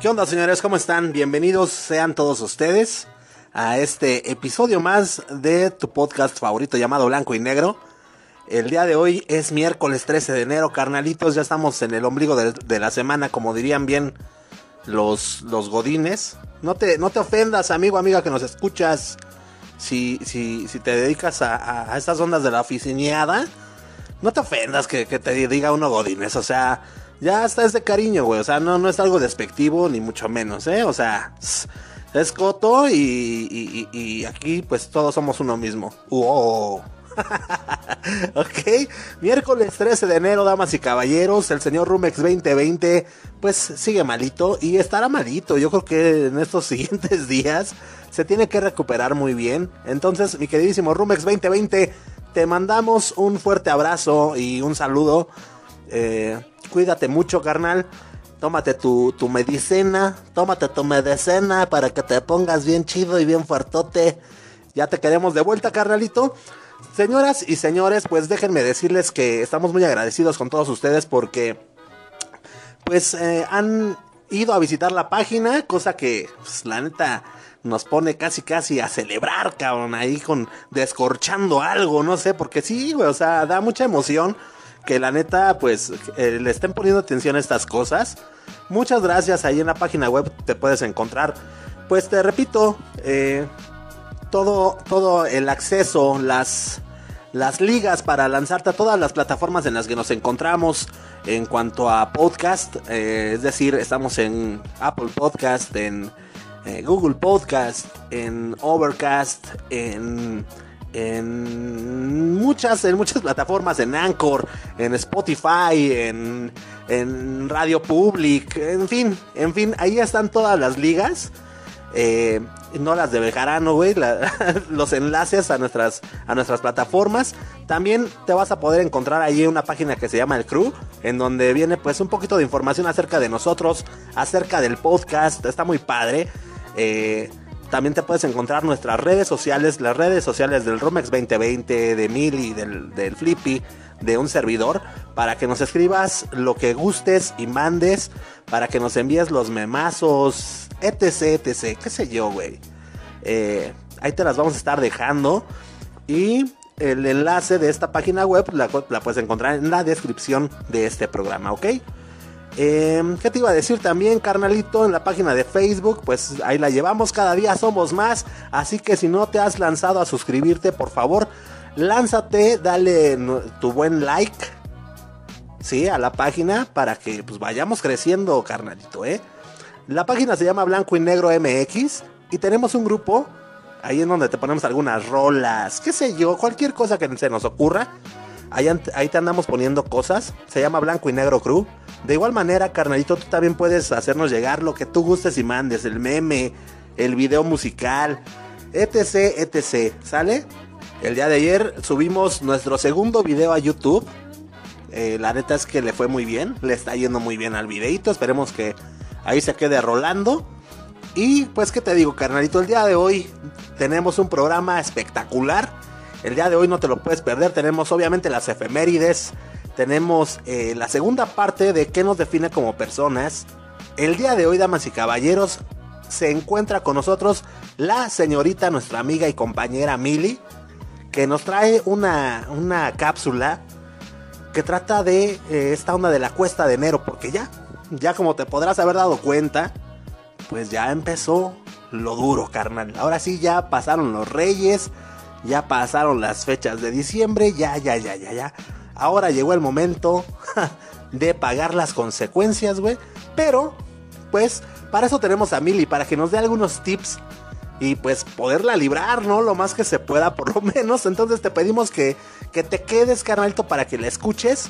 ¿Qué onda señores? ¿Cómo están? Bienvenidos sean todos ustedes a este episodio más de tu podcast favorito llamado Blanco y Negro. El día de hoy es miércoles 13 de enero, carnalitos, ya estamos en el ombligo de, de la semana, como dirían bien los, los godines. No te, no te ofendas, amigo, amiga, que nos escuchas. Si, si, si te dedicas a, a, estas ondas de la oficineada, no te ofendas que, que, te diga uno godines. O sea, ya está es de cariño, güey. O sea, no, no es algo despectivo, ni mucho menos, ¿eh? O sea, es coto y, y, y aquí pues todos somos uno mismo. ¡Wow! ok, miércoles 13 de enero, damas y caballeros, el señor Rumex 2020 pues sigue malito y estará malito. Yo creo que en estos siguientes días se tiene que recuperar muy bien. Entonces, mi queridísimo Rumex 2020, te mandamos un fuerte abrazo y un saludo. Eh, cuídate mucho, carnal. Tómate tu, tu medicina, tómate tu medicina para que te pongas bien chido y bien fuertote. Ya te queremos de vuelta, carnalito. Señoras y señores, pues déjenme decirles que estamos muy agradecidos con todos ustedes porque pues eh, han ido a visitar la página, cosa que pues, la neta nos pone casi casi a celebrar, cabrón, ahí con descorchando algo, no sé, porque sí, güey, o sea, da mucha emoción que la neta pues le estén poniendo atención a estas cosas. Muchas gracias, ahí en la página web te puedes encontrar. Pues te repito, eh, todo, todo el acceso, las, las ligas para lanzarte a todas las plataformas en las que nos encontramos en cuanto a podcast. Eh, es decir, estamos en Apple Podcast, en eh, Google Podcast, en Overcast, en, en, muchas, en muchas plataformas, en Anchor, en Spotify, en, en Radio Public, en fin, en fin, ahí están todas las ligas. Eh, no las de Bejarano, güey, los enlaces a nuestras, a nuestras plataformas. También te vas a poder encontrar allí una página que se llama El Crew, en donde viene pues un poquito de información acerca de nosotros, acerca del podcast, está muy padre. Eh, también te puedes encontrar nuestras redes sociales, las redes sociales del Romex 2020, de Mili, del, del Flippy, de un servidor, para que nos escribas lo que gustes y mandes, para que nos envíes los memazos, etc, etc, qué sé yo, güey. Eh, ahí te las vamos a estar dejando. Y el enlace de esta página web la, puedes encontrar en la descripción de este programa, ¿ok? Eh, ¿Qué te iba a decir también, carnalito? En la página de Facebook, pues ahí la llevamos, cada día somos más. Así que si no te has lanzado a suscribirte, por favor, lánzate, dale tu buen like, sí, a la página para que pues vayamos creciendo, carnalito, ¿eh? La página se llama Blanco y Negro MX y tenemos un grupo ahí en donde te ponemos algunas rolas, qué sé yo, cualquier cosa que se nos ocurra. Ahí, ahí, te andamos poniendo cosas. Se llama Blanco y Negro Crew. De igual manera, carnalito, tú también puedes hacernos llegar lo que tú gustes y mandes. El meme, el video musical, etc, etc. ¿Sale? El día de ayer subimos nuestro segundo video a YouTube. Eh, la neta es que le fue muy bien. Le está yendo muy bien al videito. Esperemos que ahí se quede rolando. Y pues, ¿qué te digo, carnalito? El día de hoy tenemos un programa espectacular. El día de hoy no te lo puedes perder. Tenemos obviamente las efemérides. Tenemos eh, la segunda parte de qué nos define como personas. El día de hoy, damas y caballeros, se encuentra con nosotros la señorita, nuestra amiga y compañera Mili, que nos trae una, una cápsula que trata de eh, esta onda de la cuesta de enero, porque ya, ya como te podrás haber dado cuenta, pues ya empezó lo duro, carnal. Ahora sí, ya pasaron los reyes, ya pasaron las fechas de diciembre, ya, ya, ya, ya, ya. Ahora llegó el momento de pagar las consecuencias, güey. Pero, pues, para eso tenemos a Mili, para que nos dé algunos tips y pues poderla librar, ¿no? Lo más que se pueda, por lo menos. Entonces te pedimos que, que te quedes, carnalito, para que la escuches.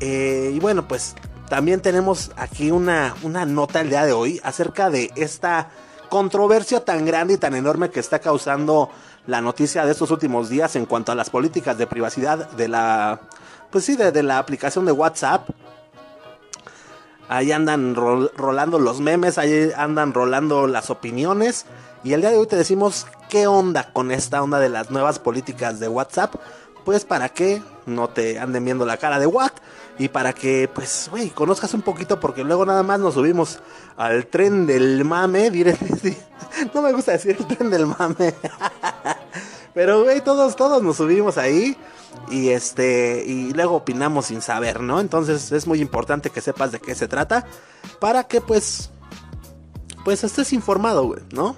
Eh, y bueno, pues también tenemos aquí una, una nota el día de hoy acerca de esta controversia tan grande y tan enorme que está causando la noticia de estos últimos días en cuanto a las políticas de privacidad de la pues sí de, de la aplicación de WhatsApp. Ahí andan rol, rolando los memes ahí andan rolando las opiniones. Y el día de hoy te decimos qué onda con esta onda de las nuevas políticas de WhatsApp pues para que no te anden viendo la cara de what y para que, pues, güey, conozcas un poquito, porque luego nada más nos subimos al tren del mame, diré, no me gusta decir el tren del mame, pero, güey, todos, todos nos subimos ahí y este, y luego opinamos sin saber, ¿no? Entonces es muy importante que sepas de qué se trata, para que, pues, pues estés informado, güey, ¿no?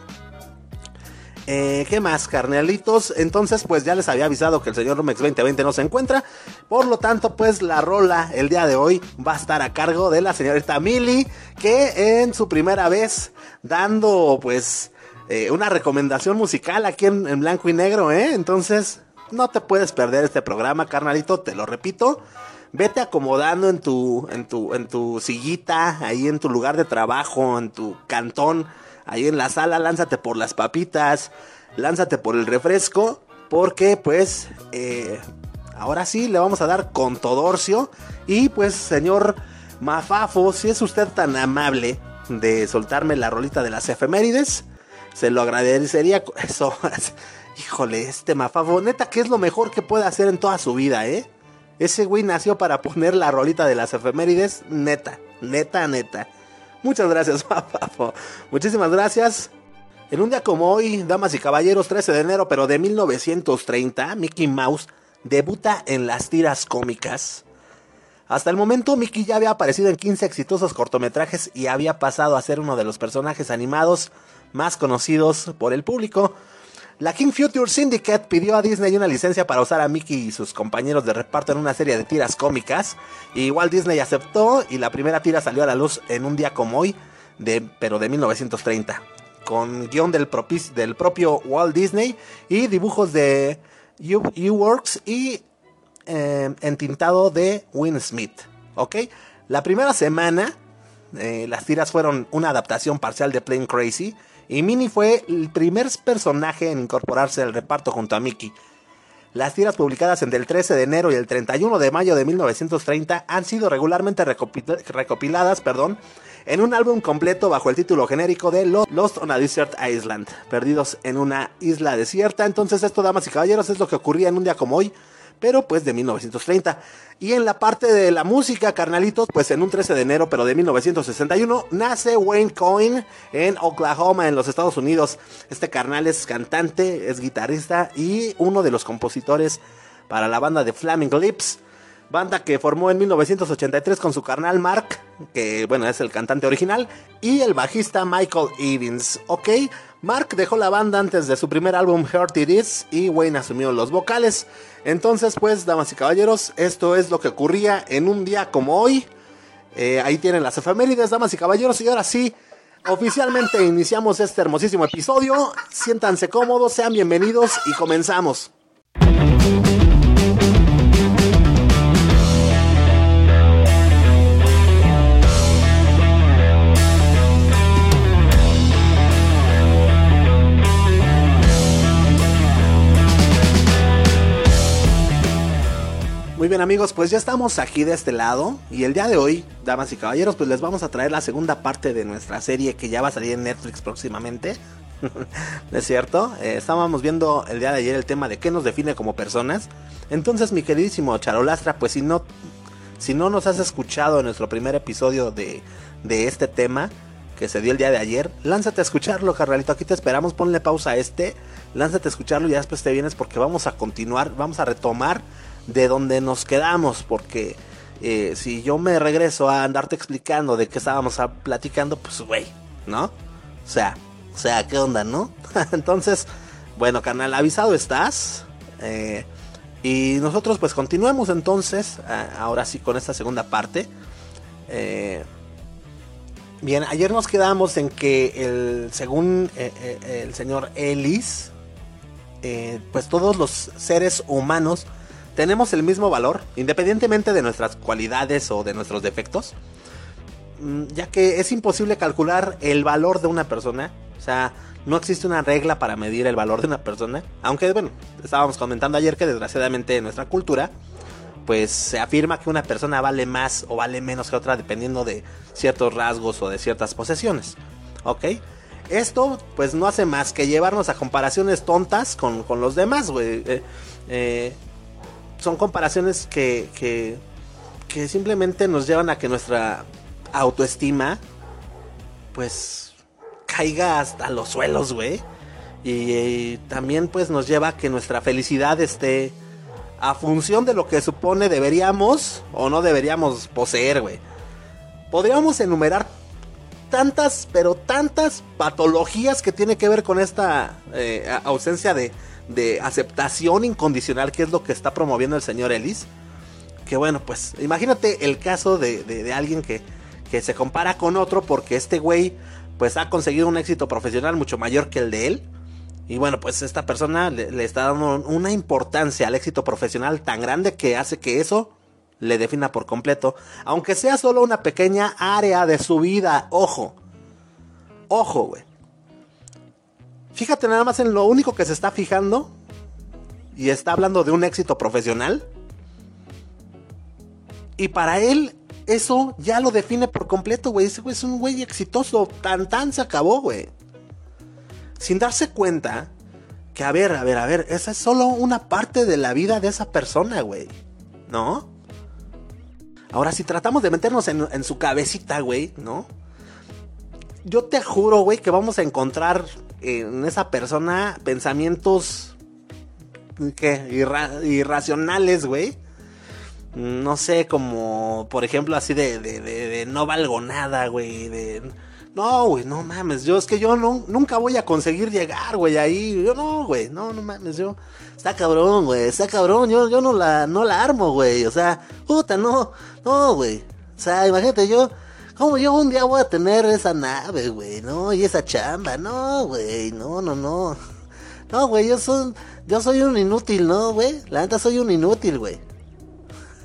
Eh, ¿Qué más, carnalitos? Entonces, pues ya les había avisado que el señor Romex 2020 no se encuentra. Por lo tanto, pues la rola el día de hoy va a estar a cargo de la señorita Mili, que en su primera vez dando, pues, eh, una recomendación musical aquí en, en blanco y negro, ¿eh? Entonces, no te puedes perder este programa, carnalito, te lo repito. Vete acomodando en tu, en tu, en tu sillita, ahí en tu lugar de trabajo, en tu cantón ahí en la sala, lánzate por las papitas, lánzate por el refresco, porque pues eh, ahora sí le vamos a dar con Todorcio. Y pues señor Mafafo, si es usted tan amable de soltarme la rolita de las efemérides, se lo agradecería. Eso, híjole, este Mafafo, neta, que es lo mejor que puede hacer en toda su vida, eh? Ese güey nació para poner la rolita de las efemérides, neta, neta, neta. Muchas gracias, papá. Muchísimas gracias. En un día como hoy, damas y caballeros, 13 de enero, pero de 1930, Mickey Mouse debuta en las tiras cómicas. Hasta el momento, Mickey ya había aparecido en 15 exitosos cortometrajes y había pasado a ser uno de los personajes animados más conocidos por el público. La King Future Syndicate pidió a Disney una licencia para usar a Mickey y sus compañeros de reparto en una serie de tiras cómicas. Y igual Disney aceptó y la primera tira salió a la luz en un día como hoy, de, pero de 1930. Con guion del, del propio Walt Disney y dibujos de U-Works y eh, entintado de Win Smith. ¿Ok? La primera semana eh, las tiras fueron una adaptación parcial de Plain Crazy y Minnie fue el primer personaje en incorporarse al reparto junto a Mickey. Las tiras publicadas entre el 13 de enero y el 31 de mayo de 1930 han sido regularmente recopiladas perdón, en un álbum completo bajo el título genérico de Lost on a Desert Island, perdidos en una isla desierta. Entonces esto, damas y caballeros, es lo que ocurría en un día como hoy, pero pues de 1930. Y en la parte de la música, carnalitos, pues en un 13 de enero, pero de 1961, nace Wayne Coyne en Oklahoma, en los Estados Unidos. Este carnal es cantante, es guitarrista y uno de los compositores para la banda de Flaming Lips. Banda que formó en 1983 con su carnal Mark, que bueno, es el cantante original, y el bajista Michael Evans, ¿ok? Mark dejó la banda antes de su primer álbum Heart It Is y Wayne asumió los vocales. Entonces, pues, damas y caballeros, esto es lo que ocurría en un día como hoy. Eh, ahí tienen las efemérides, damas y caballeros, y ahora sí, oficialmente iniciamos este hermosísimo episodio. Siéntanse cómodos, sean bienvenidos y comenzamos. Muy bien amigos, pues ya estamos aquí de este lado y el día de hoy, damas y caballeros, pues les vamos a traer la segunda parte de nuestra serie que ya va a salir en Netflix próximamente. ¿No es cierto? Eh, estábamos viendo el día de ayer el tema de qué nos define como personas. Entonces, mi queridísimo Charolastra, pues si no, si no nos has escuchado en nuestro primer episodio de, de este tema que se dio el día de ayer, lánzate a escucharlo, carnalito. Aquí te esperamos, ponle pausa a este, lánzate a escucharlo y después te vienes porque vamos a continuar, vamos a retomar de donde nos quedamos, porque eh, si yo me regreso a andarte explicando de qué estábamos platicando, pues güey, ¿no? O sea, o sea, ¿qué onda, no? Entonces, bueno, canal, avisado estás. Eh, y nosotros pues continuamos entonces, ahora sí con esta segunda parte. Eh, bien, ayer nos quedamos en que el, según el señor Ellis, pues todos los seres humanos tenemos el mismo valor, independientemente de nuestras cualidades o de nuestros defectos, mm, ya que es imposible calcular el valor de una persona, o sea, no existe una regla para medir el valor de una persona, aunque bueno, estábamos comentando ayer que desgraciadamente en nuestra cultura, pues se afirma que una persona vale más o vale menos que otra dependiendo de ciertos rasgos o de ciertas posesiones, ¿ok? Esto pues no hace más que llevarnos a comparaciones tontas con, los demás, güey. Eh, eh, son comparaciones que, que, que simplemente nos llevan a que nuestra autoestima, pues, caiga hasta los suelos, güey. Y, también, pues, nos lleva a que nuestra felicidad esté a función de lo que supone deberíamos o no deberíamos poseer, güey. Podríamos enumerar tantas, pero tantas patologías que tiene que ver con esta eh, ausencia de, de aceptación incondicional, que es lo que está promoviendo el señor Ellis. Que bueno, pues imagínate el caso de, alguien que, que, se compara con otro porque este güey pues ha conseguido un éxito profesional mucho mayor que el de él. Y bueno, pues esta persona le, le está dando una importancia al éxito profesional tan grande que hace que eso le defina por completo, aunque sea solo una pequeña área de su vida. Ojo, ojo, güey. Fíjate nada más en lo único que se está fijando y está hablando de un éxito profesional. Y para él eso ya lo define por completo, güey. Ese güey es un güey exitoso. Tan tan se acabó, güey. Sin darse cuenta que, a ver, a ver, a ver, esa es solo una parte de la vida de esa persona, güey. ¿No? Ahora, si tratamos de meternos en, su cabecita, güey, ¿no? Yo te juro, güey, que vamos a encontrar en esa persona pensamientos ¿qué? irracionales, güey. No sé, como por ejemplo así de, de, de, no valgo nada, güey. De, no, güey, no mames. Yo es que yo no, nunca voy a conseguir llegar, güey, ahí. Yo no, güey, no, no mames. Yo, está cabrón, güey, está cabrón. Yo, yo no la, no la armo, güey. O sea, puta, no, no, güey. O sea, imagínate, yo ¿Cómo yo un día voy a tener esa nave, güey? ¿No? Y esa chamba. No, güey. No, no, no. No, güey, yo soy, yo soy un inútil, ¿no, güey? La neta soy un inútil, güey.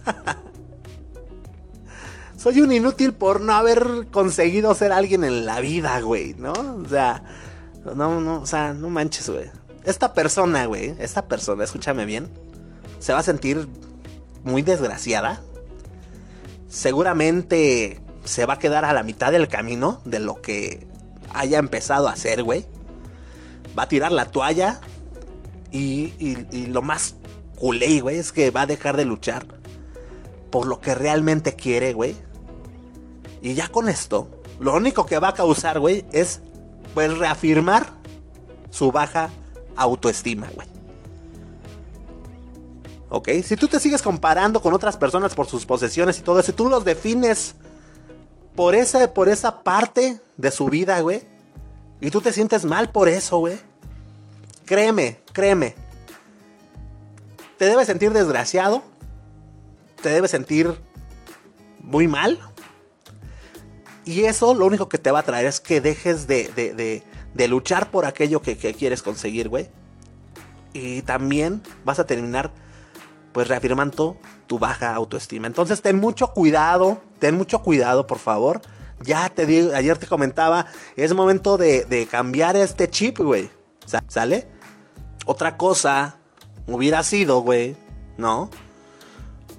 soy un inútil por no haber conseguido ser alguien en la vida, güey, ¿no? O sea, no, no, o sea, no manches, güey. Esta persona, güey, esta persona, escúchame bien, se va a sentir muy desgraciada. Seguramente se va a quedar a la mitad del camino de lo que haya empezado a hacer, güey. Va a tirar la toalla y, lo más culé, güey, es que va a dejar de luchar por lo que realmente quiere, güey. Y ya con esto, lo único que va a causar, güey, es pues reafirmar su baja autoestima, güey. ¿Ok? Si tú te sigues comparando con otras personas por sus posesiones y todo eso, tú los defines por esa, por esa parte de su vida, güey. Y tú te sientes mal por eso, güey. Créeme, créeme. Te debes sentir desgraciado. Te debes sentir muy mal. Y eso lo único que te va a traer es que dejes de, de, de, luchar por aquello que, que quieres conseguir, güey. Y también vas a terminar pues reafirmando tu baja autoestima. Entonces ten mucho cuidado, ten mucho cuidado, por favor. Ya te di, ayer te comentaba, es momento de, cambiar este chip, güey. ¿Sale? Otra cosa hubiera sido, güey, ¿no?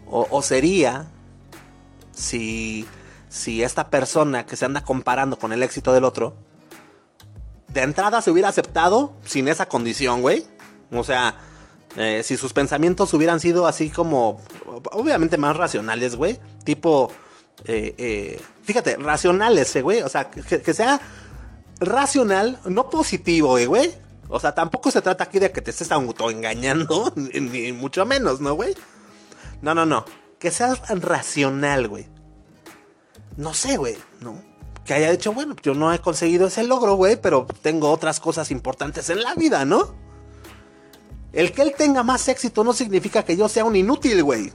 O, sería si, si esta persona que se anda comparando con el éxito del otro, de entrada se hubiera aceptado sin esa condición, güey. O sea, eh, si sus pensamientos hubieran sido así como, obviamente más racionales, güey. Tipo, eh, eh, fíjate, racionales, güey. O sea, que, sea racional, no positivo, güey. O sea, tampoco se trata aquí de que te estés autoengañando, ni, ni mucho menos, ¿no, güey? No, no, no. Que sea racional, güey. No sé, güey, ¿no? Que haya dicho, bueno, yo no he conseguido ese logro, güey, pero tengo otras cosas importantes en la vida, ¿no? El que él tenga más éxito no significa que yo sea un inútil, güey.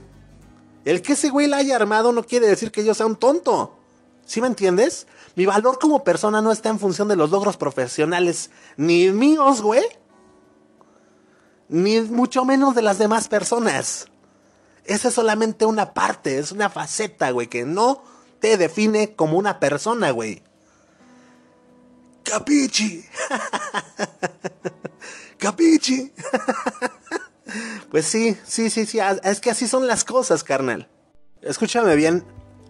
El que ese güey la haya armado no quiere decir que yo sea un tonto. ¿Sí me entiendes? Mi valor como persona no está en función de los logros profesionales, ni míos, güey. Ni mucho menos de las demás personas. Esa es solamente una parte, es una faceta, güey, que no te define como una persona, güey. Capichi. Capichi. pues sí, sí, sí, sí. Es que así son las cosas, carnal. Escúchame bien.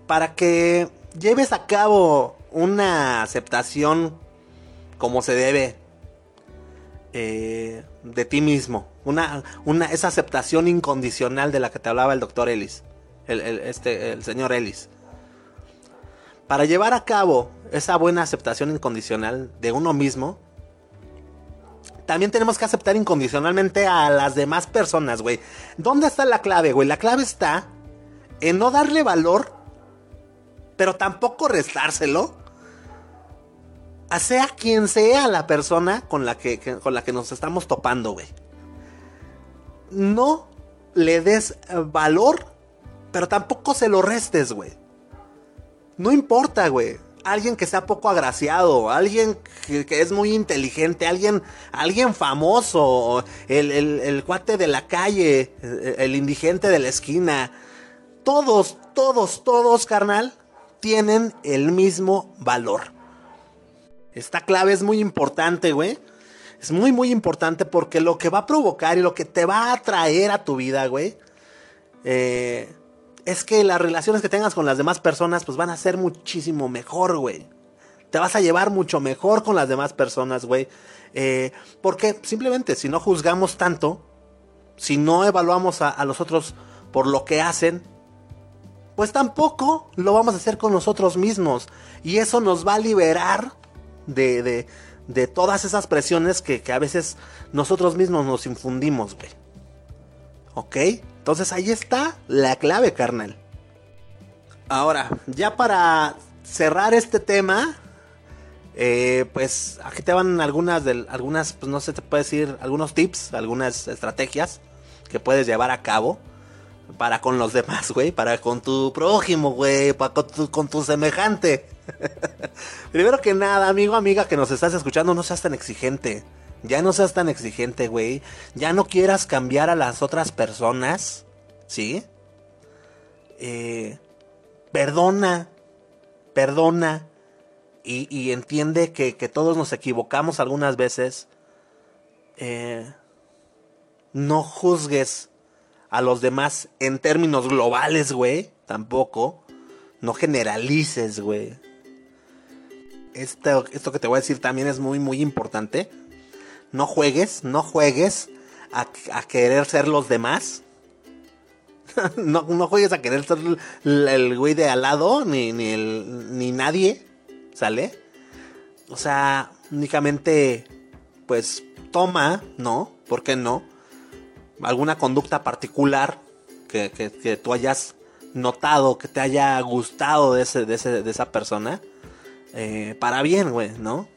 Para que lleves a cabo una aceptación como se debe, eh, de ti mismo. Una, una, esa aceptación incondicional de la que te hablaba el doctor Ellis. El, este, el señor Ellis. Para llevar a cabo esa buena aceptación incondicional de uno mismo, también tenemos que aceptar incondicionalmente a las demás personas, güey. ¿Dónde está la clave, güey? La clave está en no darle valor, pero tampoco restárselo a sea quien sea la persona con la que, con la que nos estamos topando, güey. No le des valor, pero tampoco se lo restes, güey. No importa, güey. Alguien que sea poco agraciado, alguien que, es muy inteligente, alguien, alguien famoso, el, el cuate de la calle, el indigente de la esquina. Todos, todos, todos, carnal, tienen el mismo valor. Esta clave es muy importante, güey. Es muy, muy importante porque lo que va a provocar y lo que te va a traer a tu vida, güey, eh, es que las relaciones que tengas con las demás personas, pues van a ser muchísimo mejor, güey. Te vas a llevar mucho mejor con las demás personas, güey. Eh, porque simplemente si no juzgamos tanto, si no evaluamos a, los otros por lo que hacen, pues tampoco lo vamos a hacer con nosotros mismos. Y eso nos va a liberar de, de, todas esas presiones que, a veces nosotros mismos nos infundimos, güey. ¿Ok? Entonces ahí está la clave, carnal. Ahora, ya para cerrar este tema, eh, pues aquí te van algunas, de, algunas, pues no sé, te puedo decir, algunos tips, algunas estrategias que puedes llevar a cabo para con los demás, güey, para con tu prójimo, güey, para con tu, con tu semejante. Primero que nada, amigo, amiga que nos estás escuchando, no seas tan exigente. Ya no seas tan exigente, güey. Ya no quieras cambiar a las otras personas. ¿Sí? Eh, perdona. Perdona. Y, entiende que, todos nos equivocamos algunas veces. Eh, no juzgues a los demás en términos globales, güey. Tampoco. No generalices, güey esto, esto que te voy a decir también es muy, muy importante. No juegues, no juegues a, querer ser los demás. no, no, juegues a querer ser el, güey de al lado, ni, ni, el, ni nadie, ¿sale? O sea, únicamente, pues, toma, ¿no? ¿Por qué no? Alguna conducta particular que, que, que tú hayas notado, que te haya gustado de, ese, de, de esa persona eh, para bien, güey, ¿no?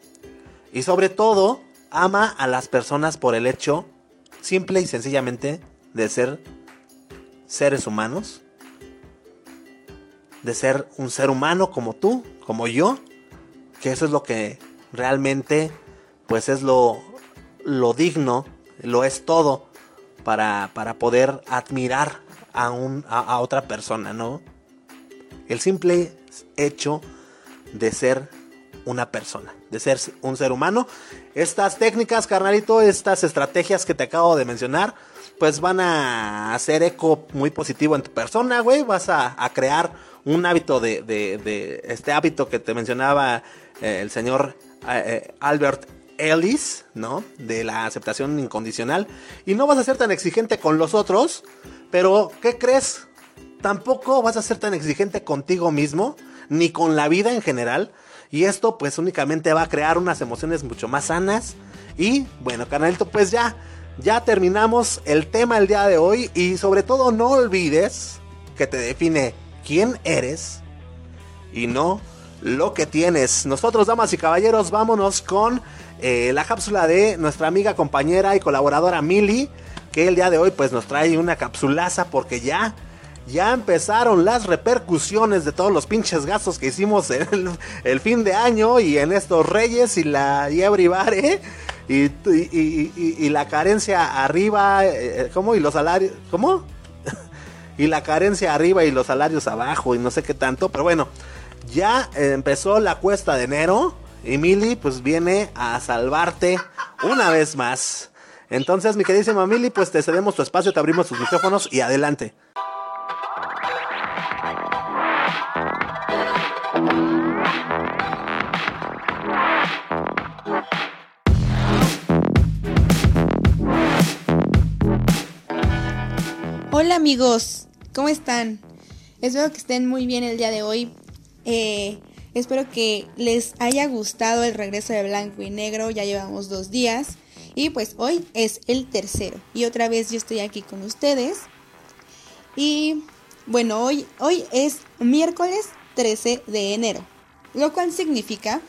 Y sobre todo, ama a las personas por el hecho, simple y sencillamente, de ser seres humanos. De ser un ser humano como tú, como yo. Que eso es lo que realmente, pues es lo, lo digno, lo es todo para, para poder admirar a, un, a otra persona, ¿no? El simple hecho de ser una persona, de ser un ser humano. Estas técnicas, carnalito, estas estrategias que te acabo de mencionar, pues van a hacer eco muy positivo en tu persona, güey. Vas a, crear un hábito de, de, este hábito que te mencionaba eh, el señor eh, eh, Albert Ellis, ¿no? De la aceptación incondicional. Y no vas a ser tan exigente con los otros, pero ¿qué crees? Tampoco vas a ser tan exigente contigo mismo ni con la vida en general. Y esto pues únicamente va a crear unas emociones mucho más sanas. Y bueno, canalito, pues ya, ya terminamos el tema el día de hoy. Y sobre todo no olvides que te define quién eres y no lo que tienes. Nosotros, damas y caballeros, vámonos con eh, la cápsula de nuestra amiga, compañera y colaboradora Mili. Que el día de hoy pues nos trae una capsulaza porque ya ya empezaron las repercusiones de todos los pinches gastos que hicimos en el, fin de año y en estos Reyes y la Yebribare y, y, la carencia arriba, eh, ¿cómo? Y los salarios, ¿cómo? y la carencia arriba y los salarios abajo y no sé qué tanto, pero bueno, ya empezó la cuesta de enero y Mili pues viene a salvarte una vez más. Entonces, mi queridísima Mili, pues te cedemos tu espacio, te abrimos tus micrófonos y adelante. Hola amigos, ¿cómo están? Espero que estén muy bien el día de hoy. Eh, espero que les haya gustado el regreso de blanco y negro. Ya llevamos dos días. Y pues hoy es el tercero. Y otra vez yo estoy aquí con ustedes. Y bueno, hoy, hoy es miércoles 13 de enero. Lo cual significa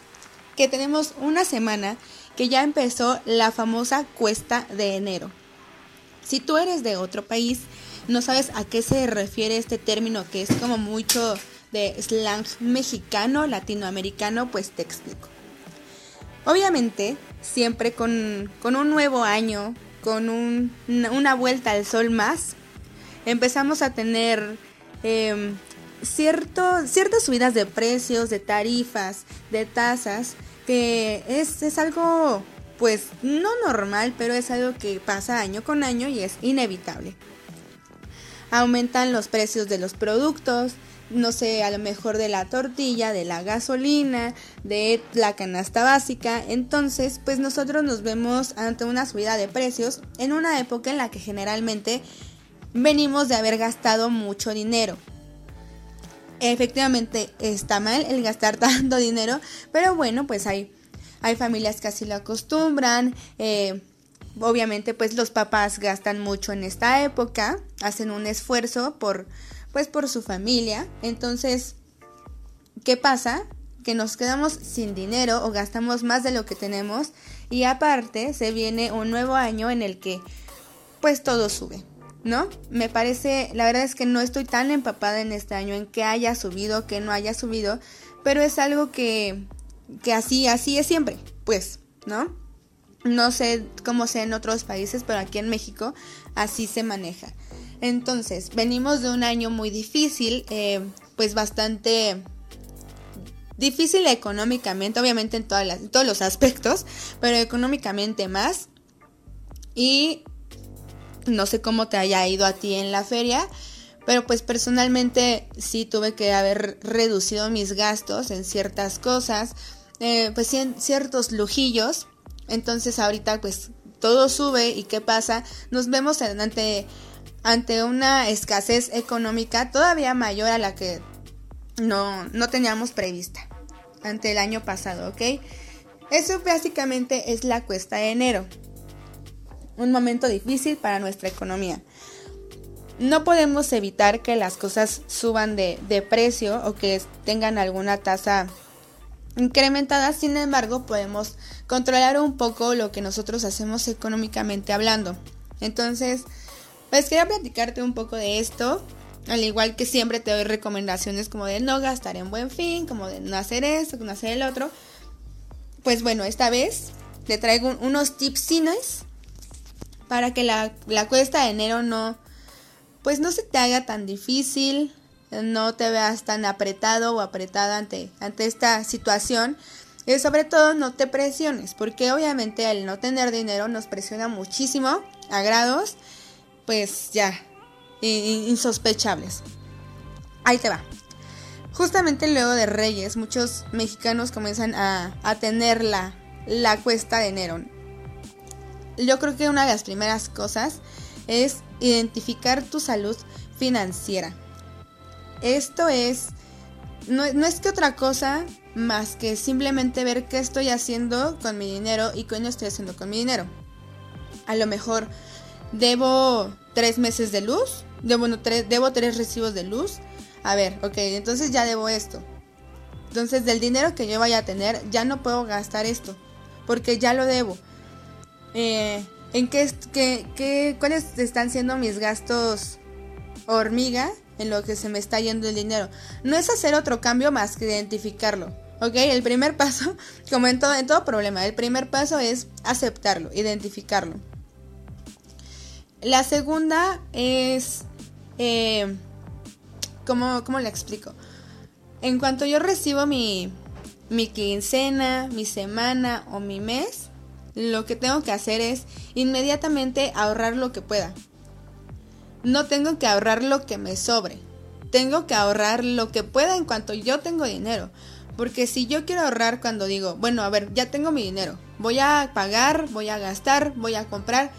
que tenemos una semana que ya empezó la famosa cuesta de enero. Si tú eres de otro país, no sabes a qué se refiere este término que es como mucho de slang mexicano, latinoamericano, pues te explico. Obviamente, siempre con, un nuevo año, con una vuelta al sol más, empezamos a tener em, cierto, ciertas subidas de precios, de tarifas, de tasas, que es, es algo pues no normal, pero es algo que pasa año con año y es inevitable aumentan los precios de los productos, no sé, a lo mejor de la tortilla, de la gasolina, de la canasta básica. Entonces, pues nosotros nos vemos ante una subida de precios en una época en la que generalmente venimos de haber gastado mucho dinero. Efectivamente está mal el gastar tanto dinero, pero bueno, pues hay, hay familias que así lo acostumbran. Eh, obviamente pues los papás gastan mucho en esta época, hacen un esfuerzo por pues por su familia. Entonces, ¿qué pasa? Que nos quedamos sin dinero o gastamos más de lo que tenemos y aparte se viene un nuevo año en el que pues todo sube. ¿No? Me parece, la verdad es que no estoy tan empapada en este año en que haya subido, que no haya subido, pero es algo que, que así, así es siempre, pues, ¿no? No sé cómo sea en otros países, pero aquí en México así se maneja. Entonces, venimos de un año muy difícil, eh, pues bastante difícil económicamente, obviamente en, todas en todos los aspectos, pero económicamente más. Y no sé cómo te haya ido a ti en la feria, pero pues personalmente sí tuve que haber reducido mis gastos en ciertas cosas, eh, pues en ciertos lujillos entonces ahorita pues todo sube y ¿qué pasa? Nos vemos ante, ante una escasez económica todavía mayor a la que no, no teníamos prevista ante el año pasado, ¿ok? Eso básicamente es la cuesta de enero. Un momento difícil para nuestra economía. No podemos evitar que las cosas suban de, de precio o que tengan alguna tasa incrementada, sin embargo, podemos controlar un poco lo que nosotros hacemos económicamente hablando. Entonces, pues quería platicarte un poco de esto. Al igual que siempre te doy recomendaciones como de no gastar en buen fin, como de no hacer esto, no hacer el otro. Pues bueno, esta vez te traigo unos tipsines para que la, la cuesta de enero no, pues no se te haga tan difícil, no te veas tan apretado o apretada ante, ante esta situación. Y sobre todo no te presiones, porque obviamente el no tener dinero nos presiona muchísimo a grados, pues ya, insospechables. Ahí te va. Justamente luego de Reyes, muchos mexicanos comienzan a, a tener la, la cuesta de enero. Yo creo que una de las primeras cosas es identificar tu salud financiera. Esto es, no, es que otra cosa más que simplemente ver qué estoy haciendo con mi dinero y qué no estoy haciendo con mi dinero. A lo mejor debo tres meses de luz, debo, tres, debo tres recibos de luz. A ver, ok, entonces ya debo esto. Entonces del dinero que yo vaya a tener ya no puedo gastar esto, porque ya lo debo. Eh, ¿En qué, qué, qué, cuáles están siendo mis gastos hormiga en lo que se me está yendo el dinero. No es hacer otro cambio más que identificarlo. ¿Ok? El primer paso, como en todo, problema, el primer paso es aceptarlo, identificarlo. La segunda es... Eh, ¿cómo, ¿Cómo le explico? En cuanto yo recibo mi, mi quincena, mi semana o mi mes, lo que tengo que hacer es inmediatamente ahorrar lo que pueda no tengo que ahorrar lo que me sobre. Tengo que ahorrar lo que pueda en cuanto yo tengo dinero. Porque si yo quiero ahorrar cuando digo, bueno, a ver, ya tengo mi dinero, voy a pagar, voy a gastar, voy a comprar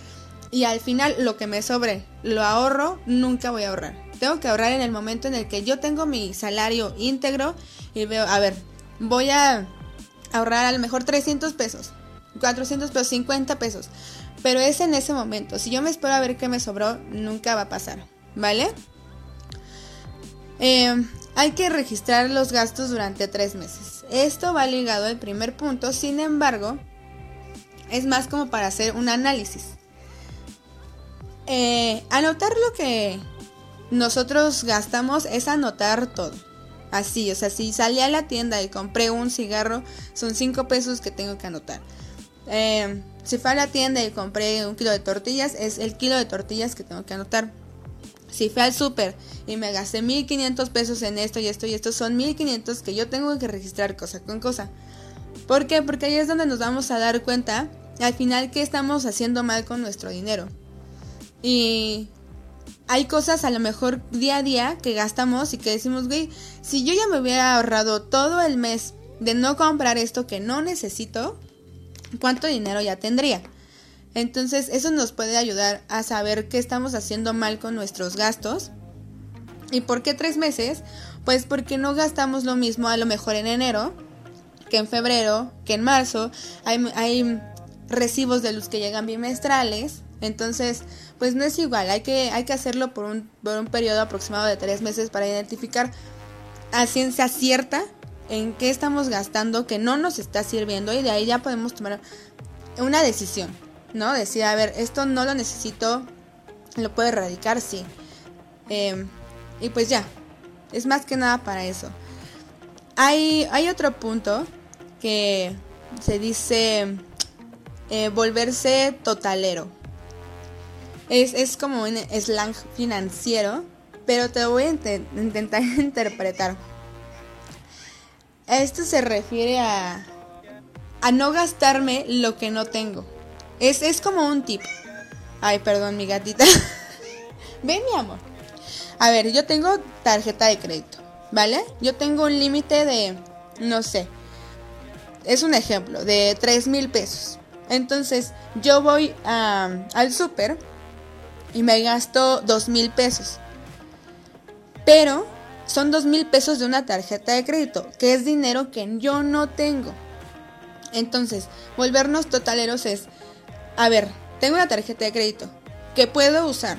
y al final lo que me sobre lo ahorro, nunca voy a ahorrar. Tengo que ahorrar en el momento en el que yo tengo mi salario íntegro y veo, a ver, voy a ahorrar a lo mejor 300 pesos, 400 pesos, 50 pesos. Pero es en ese momento. Si yo me espero a ver qué me sobró, nunca va a pasar. ¿Vale? Eh, hay que registrar los gastos durante tres meses. Esto va ligado al primer punto, sin embargo, es más como para hacer un análisis. Eh, anotar lo que nosotros gastamos es anotar todo. Así, o sea, si salí a la tienda y compré un cigarro, son 5 pesos que tengo que anotar. Eh, si fui a la tienda y compré un kilo de tortillas, es el kilo de tortillas que tengo que anotar. Si fui al súper y me gasté 1500 pesos en esto y esto y esto, son 1500 que yo tengo que registrar cosa con cosa. ¿Por qué? Porque ahí es donde nos vamos a dar cuenta al final que estamos haciendo mal con nuestro dinero. Y hay cosas a lo mejor día a día que gastamos y que decimos, güey, si yo ya me hubiera ahorrado todo el mes de no comprar esto que no necesito, ¿cuánto dinero ya tendría? Entonces eso nos puede ayudar a saber qué estamos haciendo mal con nuestros gastos. ¿Y por qué tres meses? Pues porque no gastamos lo mismo a lo mejor en enero que en febrero, que en marzo. Hay, recibos de luz que llegan bimestrales. Entonces, pues no es igual. Hay que, hay que hacerlo por un, por un periodo aproximado de tres meses para identificar a ciencia cierta en qué estamos gastando que no nos está sirviendo y de ahí ya podemos tomar una decisión, ¿no? Decir, a ver, esto no lo necesito, lo puedo erradicar, sí. Em, y pues ya, es más que nada para eso. Hay, hay otro punto que se dice eh, volverse totalero. Es, es como un slang financiero, pero te voy a intentar interpretar. Esto se refiere a, a no gastarme lo que no tengo. Es, es como un tip. Ay, perdón, mi gatita. Ven, mi amor. A ver, yo tengo tarjeta de crédito, ¿vale? Yo tengo un límite de, no sé, es un ejemplo, de 3 mil pesos. Entonces, yo voy al súper y me gasto 2 mil pesos. Pero son 2 mil pesos de una tarjeta de crédito, que es dinero que yo no tengo. Entonces, volvernos totaleros es, a ver, tengo una tarjeta de crédito que puedo usar,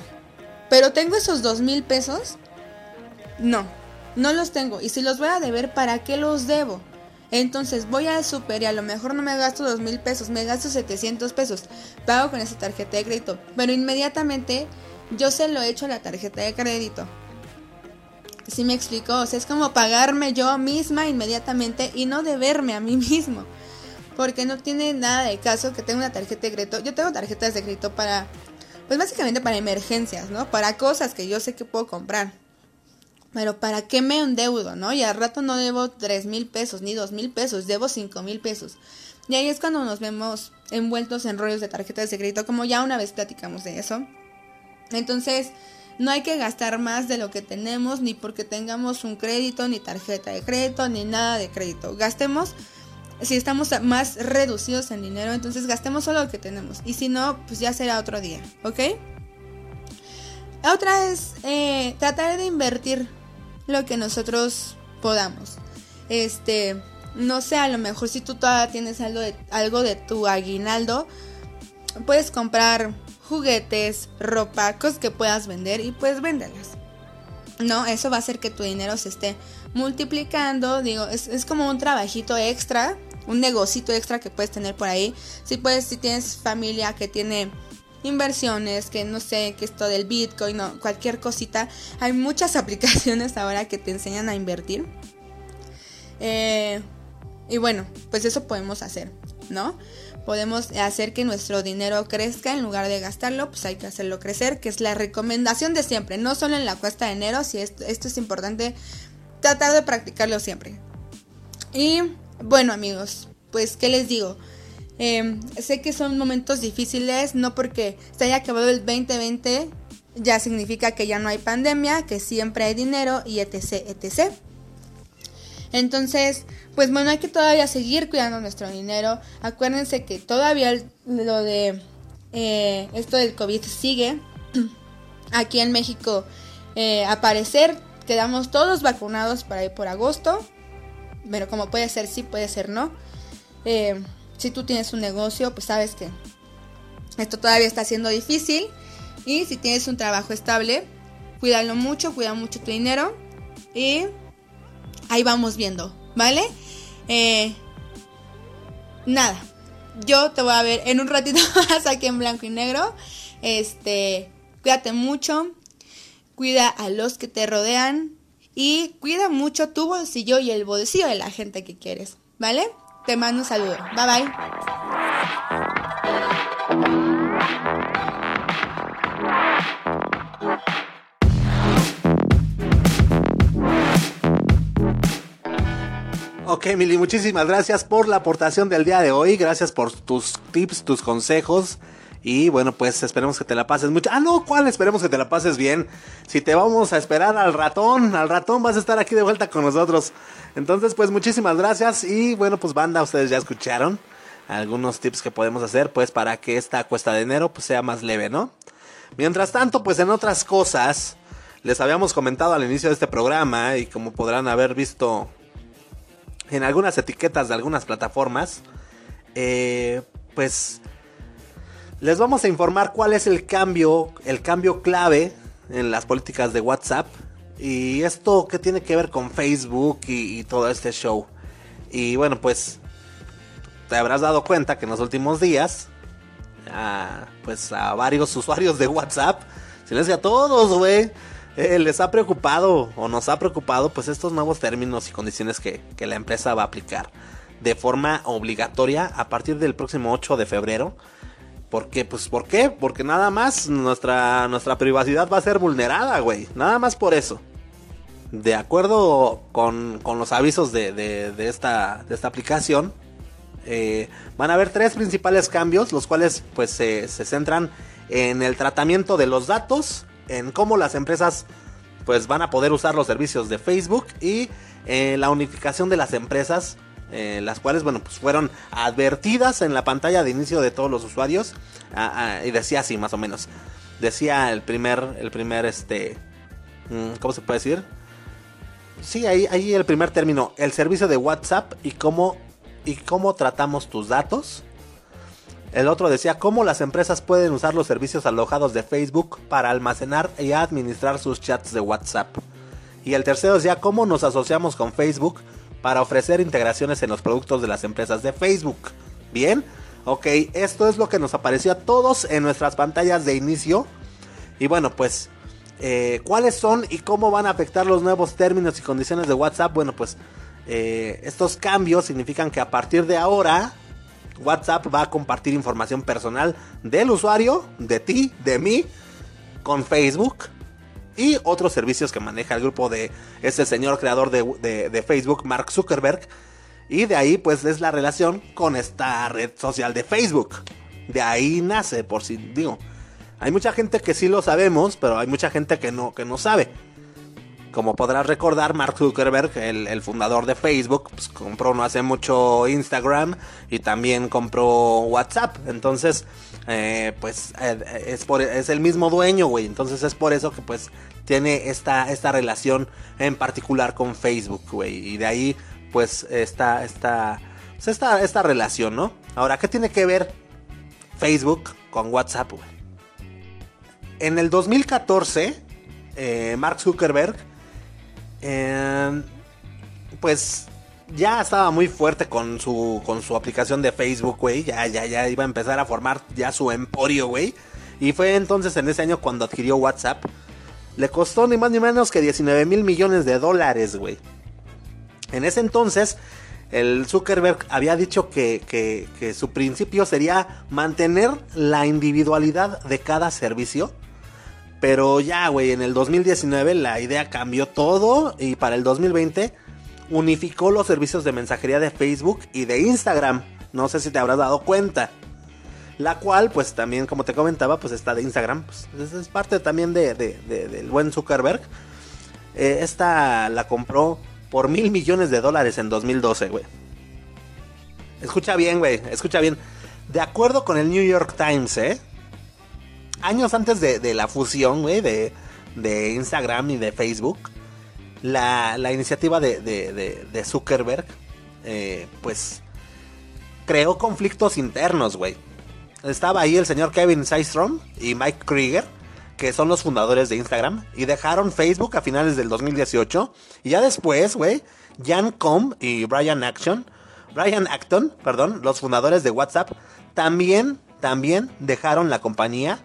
pero tengo esos 2 mil pesos. No, no los tengo. Y si los voy a deber, ¿para qué los debo? Entonces voy al super y a lo mejor no me gasto dos mil pesos, me gasto 700 pesos. Pago con esa tarjeta de crédito. Pero inmediatamente yo se lo echo a la tarjeta de crédito. ¿Sí me explico? O sea, es como pagarme yo misma inmediatamente y no deberme a mí mismo. Porque no tiene nada de caso que tenga una tarjeta de crédito. Yo tengo tarjetas de crédito para, pues básicamente para emergencias, ¿no? Para cosas que yo sé que puedo comprar. Pero ¿para qué me endeudo, no? Y al rato no debo tres mil pesos ni dos mil pesos, debo cinco mil pesos. Y ahí es cuando nos vemos envueltos en rollos de tarjetas de crédito, como ya una vez platicamos de eso. Entonces, no hay que gastar más de lo que tenemos, ni porque tengamos un crédito, ni tarjeta de crédito, ni nada de crédito. Gastemos, si estamos más reducidos en dinero, entonces gastemos solo lo que tenemos. Y si no, pues ya será otro día, ¿ok? Otra es eh, tratar de invertir lo que nosotros podamos. Este, no sé, a lo mejor si tú todavía tienes algo de, algo de tu aguinaldo, puedes comprar juguetes, ropa, cosas que puedas vender y puedes venderlas. No, eso va a hacer que tu dinero se esté multiplicando. Digo, es, es como un trabajito extra, un negocito extra que puedes tener por ahí. Si puedes, si tienes familia que tiene inversiones, que no sé, que esto del Bitcoin, cualquier cosita. Hay muchas aplicaciones ahora que te enseñan a invertir. Eh, y bueno, pues eso podemos hacer, ¿no? Podemos hacer que nuestro dinero crezca en lugar de gastarlo, pues hay que hacerlo crecer, que es la recomendación de siempre, no solo en la cuesta de enero, si esto, es importante tratar de practicarlo siempre. Y bueno amigos, pues ¿qué les digo? Em, sé que son momentos difíciles, no porque se haya acabado el 2020 ya significa que ya no hay pandemia, que siempre hay dinero y etc, etc. Entonces, pues bueno, hay que todavía seguir cuidando nuestro dinero. Acuérdense que todavía lo de eh, esto del COVID sigue. aquí en México eh, aparecer. Quedamos todos vacunados para ir por agosto. Pero como puede ser sí, puede ser no. Eh, si tú tienes un negocio, pues sabes que esto todavía está siendo difícil. Y si tienes un trabajo estable, cuídalo mucho, cuida mucho tu dinero. Y ahí vamos viendo, ¿vale? Eh, nada, yo te voy a ver en un ratito más aquí en blanco y negro. Este, cuídate mucho, cuida a los que te rodean y cuida mucho tu bolsillo y el bolsillo de la gente que quieres, ¿vale? Te mando un saludo. Bye bye. Ok, Mili, muchísimas gracias por la aportación del día de hoy. Gracias por tus tips, tus consejos. Y bueno, pues esperemos que te la pases mucho. Ah, no, ¿cuál? Esperemos que te la pases bien. Si te vamos a esperar al ratón, al ratón vas a estar aquí de vuelta con nosotros. Entonces, pues muchísimas gracias. Y bueno, pues banda, ustedes ya escucharon algunos tips que podemos hacer, pues para que esta cuesta de enero pues sea más leve, ¿no? Mientras tanto, pues en otras cosas, les habíamos comentado al inicio de este programa y como podrán haber visto en algunas etiquetas de algunas plataformas, eh, pues les vamos a informar cuál es el cambio, el cambio clave en las políticas de WhatsApp y esto que tiene que ver con Facebook y, todo este show. Y bueno, pues te habrás dado cuenta que en los últimos días, pues a varios usuarios de WhatsApp, se les a todos, güey eh, les ha preocupado o nos ha preocupado pues estos nuevos términos y condiciones que, la empresa va a aplicar de forma obligatoria a partir del próximo 8 de febrero. ¿Por qué? Pues ¿por qué? Porque nada más nuestra, nuestra privacidad va a ser vulnerada, güey. Nada más por eso. De acuerdo con, los avisos de, esta, de esta aplicación, eh, van a haber tres principales cambios, los cuales pues se centran en el tratamiento de los datos, en cómo las empresas pues van a poder usar los servicios de Facebook y eh, la unificación de las empresas eh, las cuales bueno pues fueron advertidas en la pantalla de inicio de todos los usuarios ah, ah, y decía así más o menos. Decía el primer el primer este mm, cómo se puede decir sí ahí ahí el primer término el servicio de WhatsApp y cómo y cómo tratamos tus datos el otro decía cómo las empresas pueden usar los servicios alojados de Facebook para almacenar y administrar sus chats de WhatsApp. Y el tercero decía cómo nos asociamos con Facebook para ofrecer integraciones en los productos de las empresas de Facebook. Bien, ok, esto es lo que nos apareció a todos en nuestras pantallas de inicio. Y bueno, pues, eh, ¿cuáles son y cómo van a afectar los nuevos términos y condiciones de WhatsApp? Bueno, pues, eh, estos cambios significan que a partir de ahora WhatsApp va a compartir información personal del usuario, de ti, de mí, con Facebook y otros servicios que maneja el grupo de ese señor creador de, Facebook, Mark Zuckerberg. Y de ahí pues es la relación con esta red social de Facebook. De ahí nace, por si digo. Hay mucha gente que sí lo sabemos, pero hay mucha gente que no, que no sabe. Como podrás recordar, Mark Zuckerberg, el, fundador de Facebook, pues, compró no hace mucho Instagram y también compró WhatsApp. Entonces, eh, pues eh, es, es el mismo dueño, güey. Entonces es por eso que pues tiene esta, esta relación en particular con Facebook, güey. Y de ahí pues está esta, pues, esta, esta relación, ¿no? Ahora, ¿qué tiene que ver Facebook con WhatsApp, güey? En el 2014, eh, Mark Zuckerberg Em, pues ya estaba muy fuerte con su, con su aplicación de Facebook, güey. Ya, ya, ya iba a empezar a formar ya su emporio, güey. Y fue entonces en ese año cuando adquirió WhatsApp. Le costó ni más ni menos que 19 mil millones de dólares, güey. En ese entonces, el Zuckerberg había dicho que, que, que su principio sería mantener la individualidad de cada servicio pero ya, güey, en el 2019 la idea cambió todo y para el 2020 unificó los servicios de mensajería de Facebook y de Instagram. No sé si te habrás dado cuenta. La cual, pues también, como te comentaba, pues está de Instagram. Pues, es parte también de, del buen Zuckerberg. Eh, esta la compró por mil millones de dólares en 2012, güey. Escucha bien, güey, escucha bien. De acuerdo con el New York Times, ¿eh? Años antes de, la fusión, güey, de, Instagram y de Facebook, la, iniciativa de, de Zuckerberg, eh, pues, creó conflictos internos, güey. Estaba ahí el señor Kevin Systrom y Mike Krieger, que son los fundadores de Instagram, y dejaron Facebook a finales del 2018. Y ya después, güey, Jan Com y Brian Action, Brian Acton, perdón, los fundadores de WhatsApp, también, también dejaron la compañía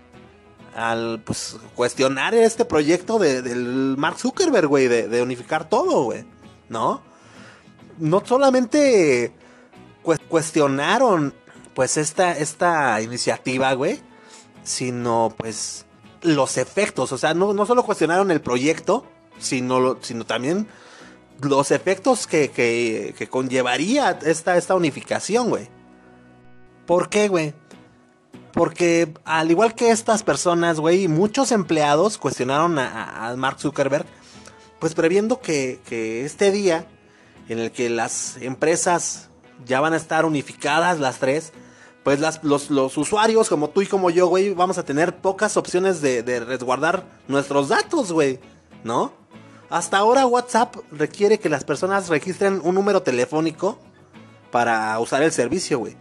al pues, cuestionar este proyecto de, del Mark Zuckerberg, güey, de, de, unificar todo, güey, ¿no? No solamente cuestionaron, pues, esta, esta iniciativa, güey, sino, pues, los efectos, o sea, no, no solo cuestionaron el proyecto, sino, sino también los efectos que, que, que conllevaría esta, esta unificación, güey. ¿Por qué, güey? Porque al igual que estas personas, güey, muchos empleados cuestionaron a, Mark Zuckerberg, pues previendo que, este día en el que las empresas ya van a estar unificadas las tres, pues los, usuarios como tú y como yo, güey, vamos a tener pocas opciones de, de resguardar nuestros datos, güey, ¿no? Hasta ahora WhatsApp requiere que las personas registren un número telefónico para usar el servicio, güey.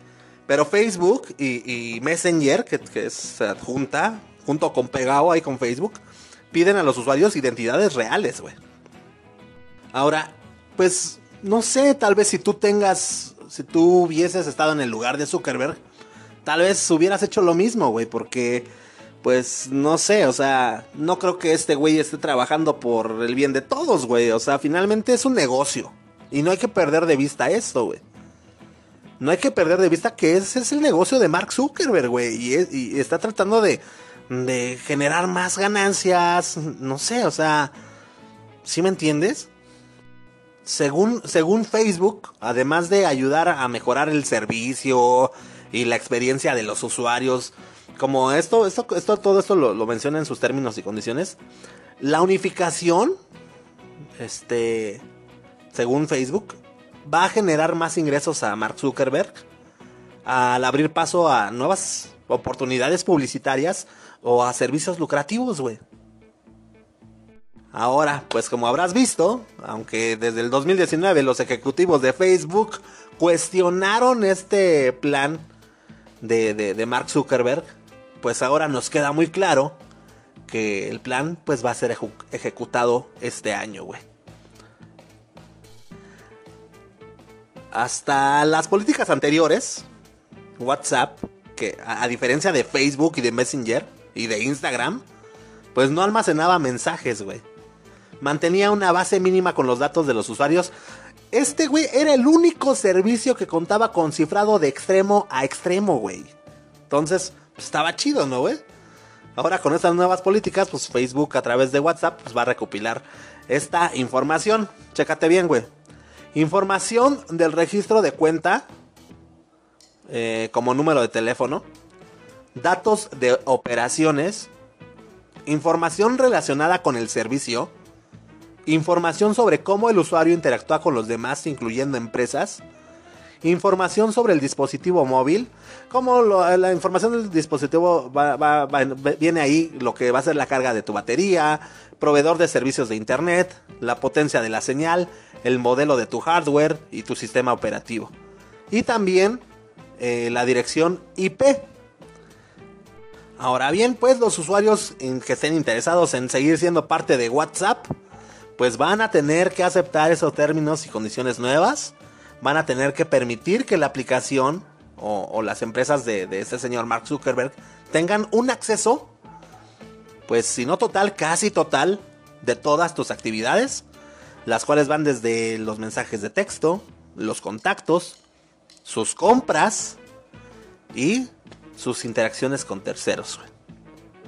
Pero Facebook y, Messenger, que, es adjunta, junto con Pegado ahí con Facebook, piden a los usuarios identidades reales, güey. Ahora, pues, no sé, tal vez si tú tengas, si tú hubieses estado en el lugar de Zuckerberg, tal vez hubieras hecho lo mismo, güey, porque, pues, no sé, o sea, no creo que este güey esté trabajando por el bien de todos, güey. O sea, finalmente es un negocio. Y no hay que perder de vista esto, güey no hay que perder de vista que ese es el negocio de Mark Zuckerberg, güey. Y, está tratando de, de generar más ganancias. No sé, o sea, ¿sí me entiendes? Según, según Facebook, además de ayudar a mejorar el servicio y la experiencia de los usuarios, como esto, esto, esto todo esto lo, lo menciona en sus términos y condiciones, la unificación, este, según Facebook, va a generar más ingresos a Mark Zuckerberg al abrir paso a nuevas oportunidades publicitarias o a servicios lucrativos, güey. Ahora, pues como habrás visto, aunque desde el 2019 los ejecutivos de Facebook cuestionaron este plan de, de, Mark Zuckerberg, pues ahora nos queda muy claro que el plan pues va a ser ejecutado este año, güey. Hasta las políticas anteriores, WhatsApp, que a, diferencia de Facebook y de Messenger y de Instagram, pues no almacenaba mensajes, güey. Mantenía una base mínima con los datos de los usuarios. Este, güey, era el único servicio que contaba con cifrado de extremo a extremo, güey. Entonces, pues, estaba chido, ¿no, güey? Ahora con estas nuevas políticas, pues Facebook a través de WhatsApp pues, va a recopilar esta información. Chécate bien, güey. Información del registro de cuenta eh, como número de teléfono. Datos de operaciones. Información relacionada con el servicio. Información sobre cómo el usuario interactúa con los demás, incluyendo empresas. Información sobre el dispositivo móvil. Como la información del dispositivo viene ahí lo que va a ser la carga de tu batería, proveedor de servicios de internet, la potencia de la señal, el modelo de tu hardware y tu sistema operativo. Y también eh, la dirección IP. Ahora bien, pues los usuarios que estén interesados en seguir siendo parte de WhatsApp, pues van a tener que aceptar esos términos y condiciones nuevas. Van a tener que permitir que la aplicación o, las empresas de, de este señor Mark Zuckerberg tengan un acceso, pues si no total, casi total, de todas tus actividades las cuales van desde los mensajes de texto, los contactos, sus compras y sus interacciones con terceros.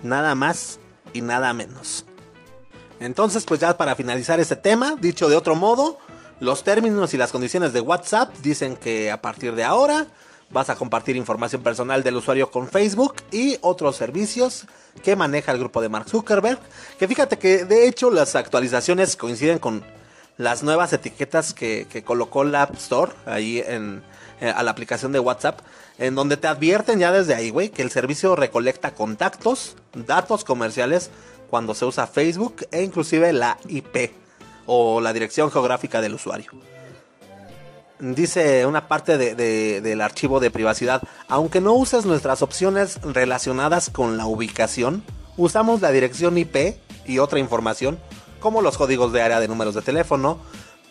Nada más y nada menos. Entonces, pues ya para finalizar este tema, dicho de otro modo, los términos y las condiciones de WhatsApp dicen que a partir de ahora vas a compartir información personal del usuario con Facebook y otros servicios que maneja el grupo de Mark Zuckerberg. Que fíjate que de hecho las actualizaciones coinciden con las nuevas etiquetas que, colocó la App Store ahí en, eh, a la aplicación de WhatsApp, en donde te advierten ya desde ahí, güey, que el servicio recolecta contactos, datos comerciales cuando se usa Facebook e inclusive la IP o la dirección geográfica del usuario. Dice una parte del archivo de privacidad, aunque no uses nuestras opciones relacionadas con la ubicación, usamos la dirección IP y otra información, como los códigos de área de números de teléfono,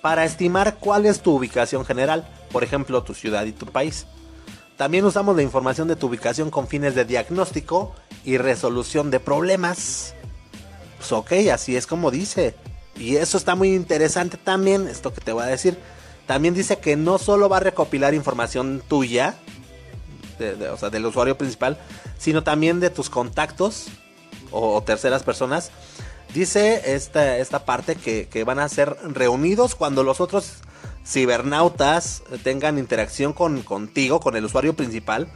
para estimar cuál es tu ubicación general, por ejemplo tu ciudad y tu país. También usamos la información de tu ubicación con fines de diagnóstico y resolución de problemas. Pues ok, así es como dice. Y eso está muy interesante también, esto que te voy a decir. También dice que no solo va a recopilar información tuya, o sea, del usuario principal, sino también de tus contactos o, terceras personas. Dice esta, esta parte que, que, van a ser reunidos cuando los otros cibernautas tengan interacción con, contigo, con el usuario principal,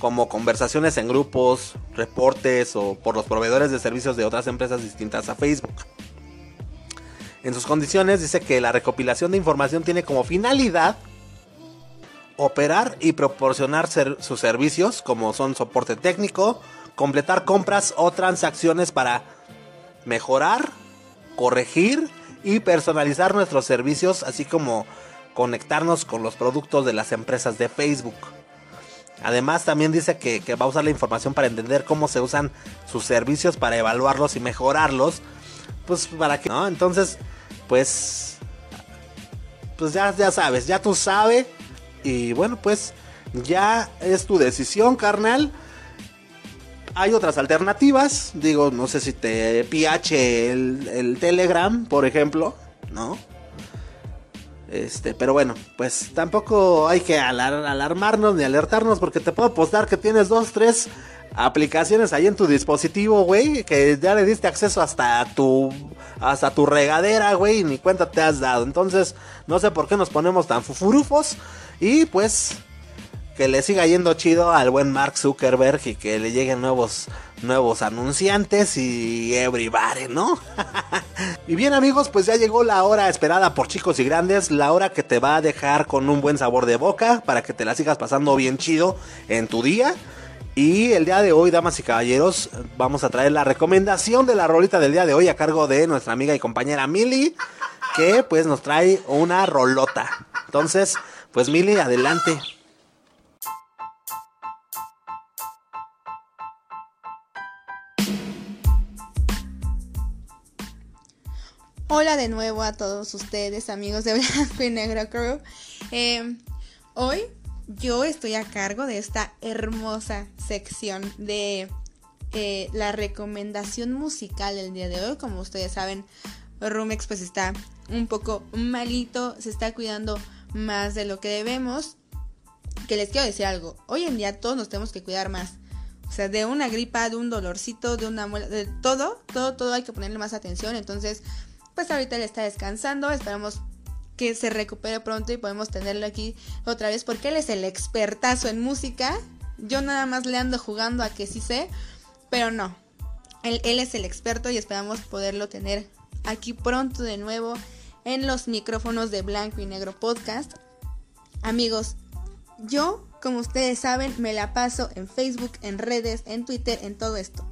como conversaciones en grupos, reportes o por los proveedores de servicios de otras empresas distintas a Facebook. En sus condiciones dice que la recopilación de información tiene como finalidad operar y proporcionar sus servicios como son soporte técnico, completar compras o transacciones para mejorar, corregir y personalizar nuestros servicios, así como conectarnos con los productos de las empresas de Facebook. Además también dice que, que, va a usar la información para entender cómo se usan sus servicios, para evaluarlos y mejorarlos. Pues para que, ¿no? Entonces, pues, pues ya, ya sabes, ya tú sabes. Y bueno, pues ya es tu decisión, carnal. Hay otras alternativas. Digo, no sé si te piache el, el Telegram, por ejemplo, ¿no? Este, pero bueno, pues tampoco hay que alarmarnos ni alertarnos porque te puedo apostar que tienes dos, tres aplicaciones ahí en tu dispositivo, güey, que ya le diste acceso hasta tu hasta tu regadera, güey, ni cuenta te has dado. Entonces, no sé por qué nos ponemos tan fufurufos y pues que le siga yendo chido al buen Mark Zuckerberg y que le lleguen nuevos nuevos anunciantes y everybody, ¿no? y bien amigos, pues ya llegó la hora esperada por chicos y grandes, la hora que te va a dejar con un buen sabor de boca para que te la sigas pasando bien chido en tu día. Y el día de hoy, damas y caballeros, vamos a traer la recomendación de la rolita del día de hoy a cargo de nuestra amiga y compañera Mili, que pues nos trae una rolota. Entonces, pues Mili, adelante. Hola de nuevo a todos ustedes, amigos de Blanco y Negro Crew. Eh, hoy yo estoy a cargo de esta hermosa sección de eh, la recomendación musical del día de hoy. Como ustedes saben, Rumex pues está un poco malito, se está cuidando más de lo que debemos. Que les quiero decir algo, hoy en día todos nos tenemos que cuidar más. O sea, de una gripa, de un dolorcito, de una muela, de todo, todo, todo hay que ponerle más atención. Entonces, pues ahorita él está descansando, esperamos que se recupere pronto y podemos tenerlo aquí otra vez porque él es el expertazo en música. Yo nada más le ando jugando a que sí sé, pero no. Él, es el experto y esperamos poderlo tener aquí pronto de nuevo en los micrófonos de Blanco y Negro Podcast. Amigos, yo, como ustedes saben, me la paso en Facebook, en redes, en Twitter, en todo esto.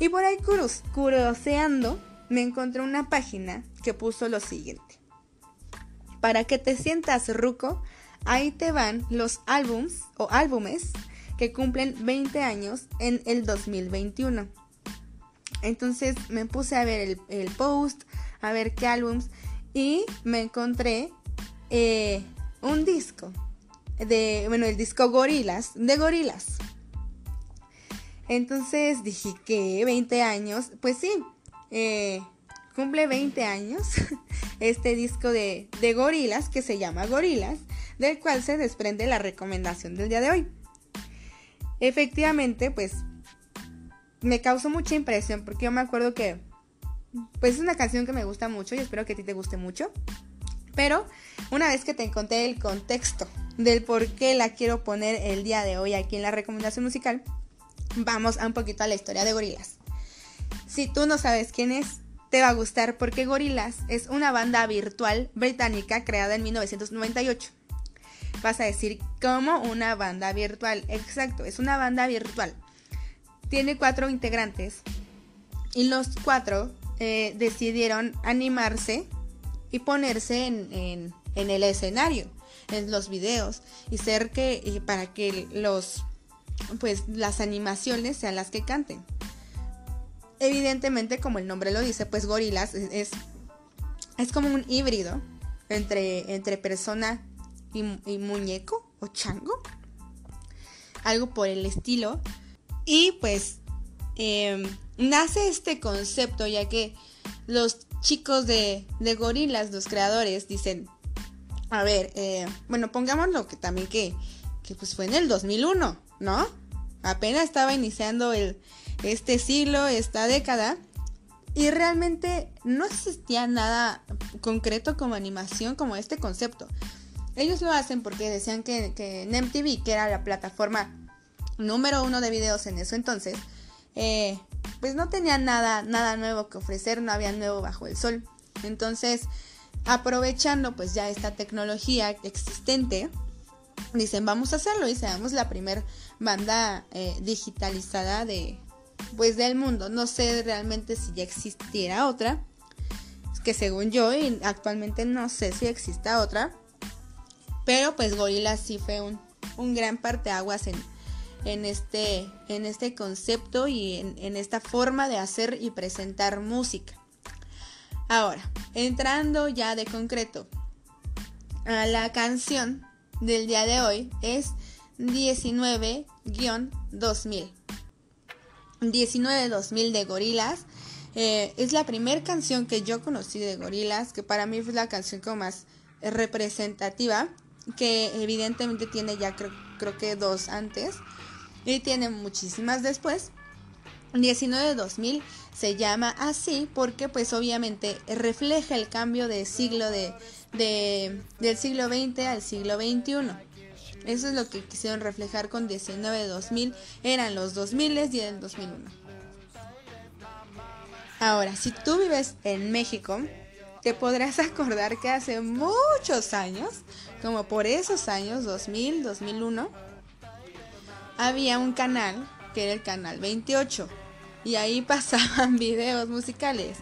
Y por ahí curioseando, me encontré una página que puso lo siguiente. Para que te sientas ruco, ahí te van los álbums o álbumes que cumplen 20 años en el 2021. Entonces me puse a ver el, post, a ver qué álbums y me encontré eh, un disco de, bueno, el disco Gorilas, de Gorilas. Entonces dije que 20 años, pues sí, eh, cumple 20 años este disco de, de gorilas que se llama Gorilas, del cual se desprende la recomendación del día de hoy. Efectivamente, pues me causó mucha impresión porque yo me acuerdo que pues es una canción que me gusta mucho y espero que a ti te guste mucho. Pero una vez que te conté el contexto del por qué la quiero poner el día de hoy aquí en la recomendación musical, vamos a un poquito a la historia de Gorilas. Si tú no sabes quién es, te va a gustar porque Gorillaz es una banda virtual británica creada en 1998. vas a decir como una banda virtual. Exacto, es una banda virtual. Tiene cuatro integrantes y los cuatro eh, decidieron animarse y ponerse en, el escenario, en los videos y ser que para que los pues las animaciones sean las que canten. Evidentemente, como el nombre lo dice, pues gorilas es, es, como un híbrido entre, entre persona y, muñeco o chango. Algo por el estilo. Y pues em, nace este concepto ya que los chicos de, de gorilas, los creadores, dicen, a ver, eh, bueno, pongámoslo que también que, que pues fue en el 2001, ¿no? Apenas estaba iniciando el, este siglo, esta década, y realmente no existía nada concreto como animación, como este concepto. Ellos lo hacen porque decían que, que en MTV, que era la plataforma número uno de videos en eso entonces, eh, pues no tenía nada, nada nuevo que ofrecer, no había nuevo bajo el sol. Entonces, aprovechando pues ya esta tecnología existente, dicen vamos a hacerlo y seamos la primera banda eh, digitalizada de pues del mundo. No sé realmente si ya existiera otra, que según yo y actualmente no sé si exista otra, pero pues Gorillaz sí fue un, un gran parteaguas en en este, en este concepto y en, esta forma de hacer y presentar música. Ahora, entrando ya de concreto a la canción del día de hoy es 19-2000. 19-2000 de Gorilas. Eh, es la primera canción que yo conocí de Gorilas, que para mí fue la canción como más representativa, que evidentemente tiene ya creo, creo que dos antes y tiene muchísimas después. 19 de 2000 se llama así porque pues obviamente refleja el cambio de siglo de, del siglo XX al siglo XXI. Eso es lo que quisieron reflejar con 19 de 2000. Eran los 2000 y el 2001. Ahora, si tú vives en México, te podrás acordar que hace muchos años, como por esos años, 2000, 2001, había un canal que era el canal 28 y ahí pasaban videos musicales.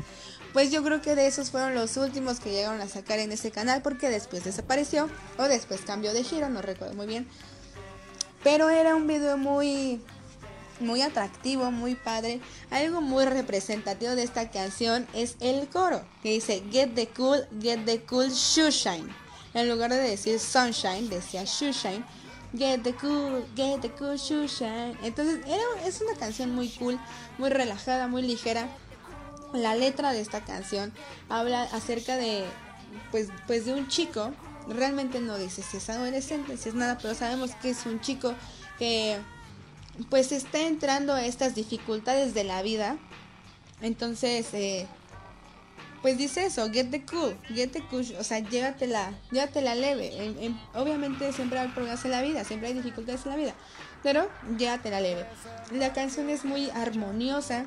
Pues yo creo que de esos fueron los últimos que llegaron a sacar en ese canal porque después desapareció o después cambió de giro, no recuerdo muy bien. Pero era un video muy muy atractivo, muy padre. Algo muy representativo de esta canción es el coro que dice Get the cool, get the cool shoeshine. En lugar de decir sunshine, decía shoeshine Get the cool, get the cool shine. Entonces era, es una canción muy cool, muy relajada, muy ligera. La letra de esta canción habla acerca de, pues, pues de un chico. Realmente no dice si es adolescente, si es nada, pero sabemos que es un chico que pues está entrando a estas dificultades de la vida. Entonces, eh, pues dice eso, get the cool, get the cool, o sea, llévatela, llévatela leve. obviamente siempre hay problemas en la vida, siempre hay dificultades en la vida, pero llévatela leve. La canción es muy armoniosa,